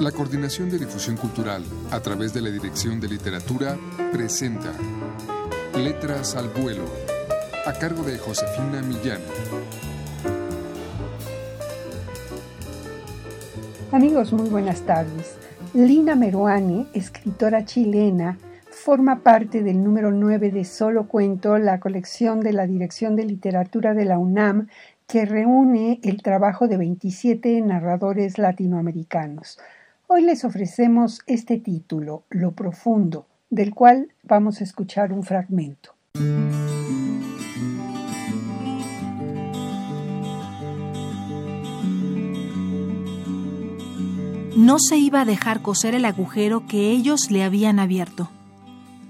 La Coordinación de Difusión Cultural, a través de la Dirección de Literatura, presenta Letras al Vuelo, a cargo de Josefina Millán. Amigos, muy buenas tardes. Lina Meruane, escritora chilena, forma parte del número 9 de Solo Cuento, la colección de la Dirección de Literatura de la UNAM, que reúne el trabajo de 27 narradores latinoamericanos. Hoy les ofrecemos este título, Lo Profundo, del cual vamos a escuchar un fragmento. No se iba a dejar coser el agujero que ellos le habían abierto.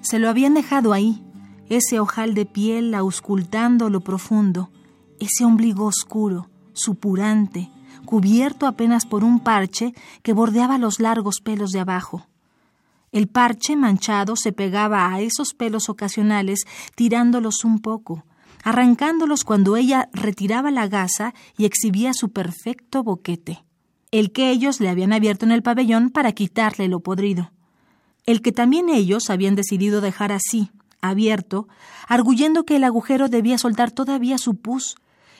Se lo habían dejado ahí, ese ojal de piel auscultando lo profundo, ese ombligo oscuro, supurante, cubierto apenas por un parche que bordeaba los largos pelos de abajo. El parche manchado se pegaba a esos pelos ocasionales, tirándolos un poco, arrancándolos cuando ella retiraba la gasa y exhibía su perfecto boquete, el que ellos le habían abierto en el pabellón para quitarle lo podrido, el que también ellos habían decidido dejar así, abierto, arguyendo que el agujero debía soltar todavía su pus,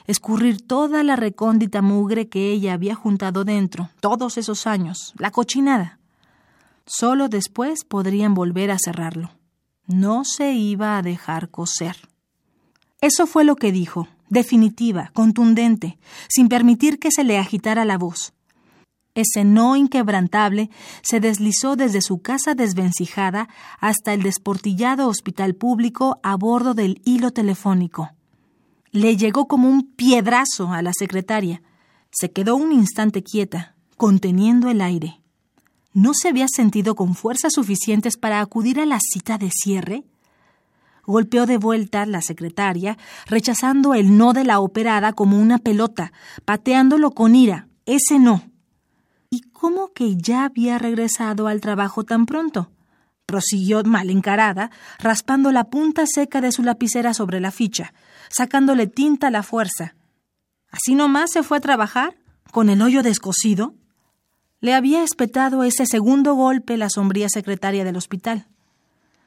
escurrir toda la recóndita mugre que ella había juntado dentro, todos esos años, la cochinada. Solo después podrían volver a cerrarlo. No se iba a dejar coser. Eso fue lo que dijo, definitiva, contundente, sin permitir que se le agitara la voz. Ese no inquebrantable se deslizó desde su casa desvencijada hasta el desportillado hospital público a bordo del hilo telefónico le llegó como un piedrazo a la secretaria. Se quedó un instante quieta, conteniendo el aire. ¿No se había sentido con fuerzas suficientes para acudir a la cita de cierre? Golpeó de vuelta la secretaria, rechazando el no de la operada como una pelota, pateándolo con ira. Ese no. ¿Y cómo que ya había regresado al trabajo tan pronto? Prosiguió mal encarada, raspando la punta seca de su lapicera sobre la ficha, sacándole tinta a la fuerza. ¿Así nomás se fue a trabajar? ¿Con el hoyo descosido? Le había espetado ese segundo golpe la sombría secretaria del hospital.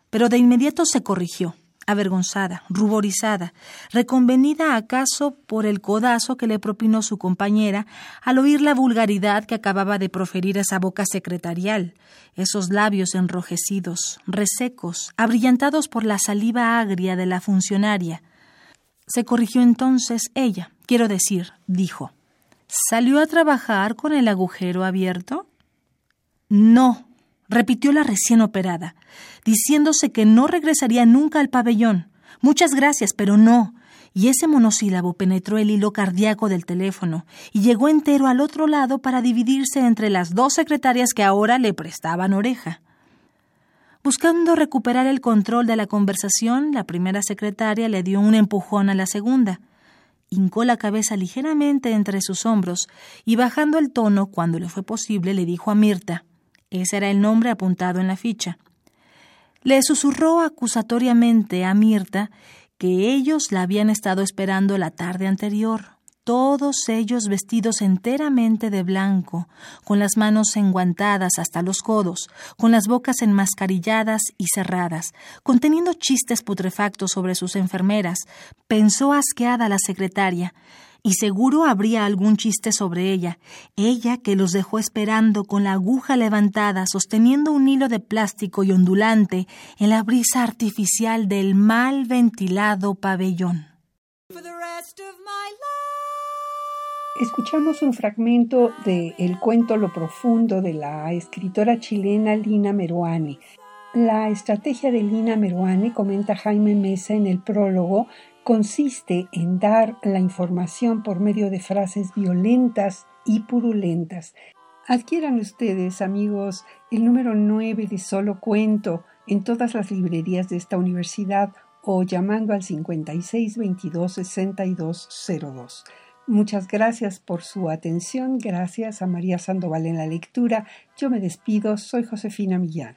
Pero de inmediato se corrigió avergonzada, ruborizada, reconvenida acaso por el codazo que le propinó su compañera al oír la vulgaridad que acababa de proferir esa boca secretarial, esos labios enrojecidos, resecos, abrillantados por la saliva agria de la funcionaria. Se corrigió entonces ella, quiero decir, dijo. ¿Salió a trabajar con el agujero abierto? No, repitió la recién operada, diciéndose que no regresaría nunca al pabellón. Muchas gracias, pero no. Y ese monosílabo penetró el hilo cardíaco del teléfono y llegó entero al otro lado para dividirse entre las dos secretarias que ahora le prestaban oreja. Buscando recuperar el control de la conversación, la primera secretaria le dio un empujón a la segunda. Hincó la cabeza ligeramente entre sus hombros y bajando el tono cuando le fue posible le dijo a Mirta ese era el nombre apuntado en la ficha. Le susurró acusatoriamente a Mirta que ellos la habían estado esperando la tarde anterior, todos ellos vestidos enteramente de blanco, con las manos enguantadas hasta los codos, con las bocas enmascarilladas y cerradas, conteniendo chistes putrefactos sobre sus enfermeras, pensó asqueada la secretaria, y seguro habría algún chiste sobre ella, ella que los dejó esperando con la aguja levantada, sosteniendo un hilo de plástico y ondulante en la brisa artificial del mal ventilado pabellón. Escuchamos un fragmento de El cuento Lo Profundo de la escritora chilena Lina Meruane. La estrategia de Lina Meruane, comenta Jaime Mesa en el prólogo, consiste en dar la información por medio de frases violentas y purulentas. Adquieran ustedes, amigos, el número 9 de Solo Cuento en todas las librerías de esta universidad o llamando al 56 22 6202. Muchas gracias por su atención. Gracias a María Sandoval en la lectura. Yo me despido. Soy Josefina Millán.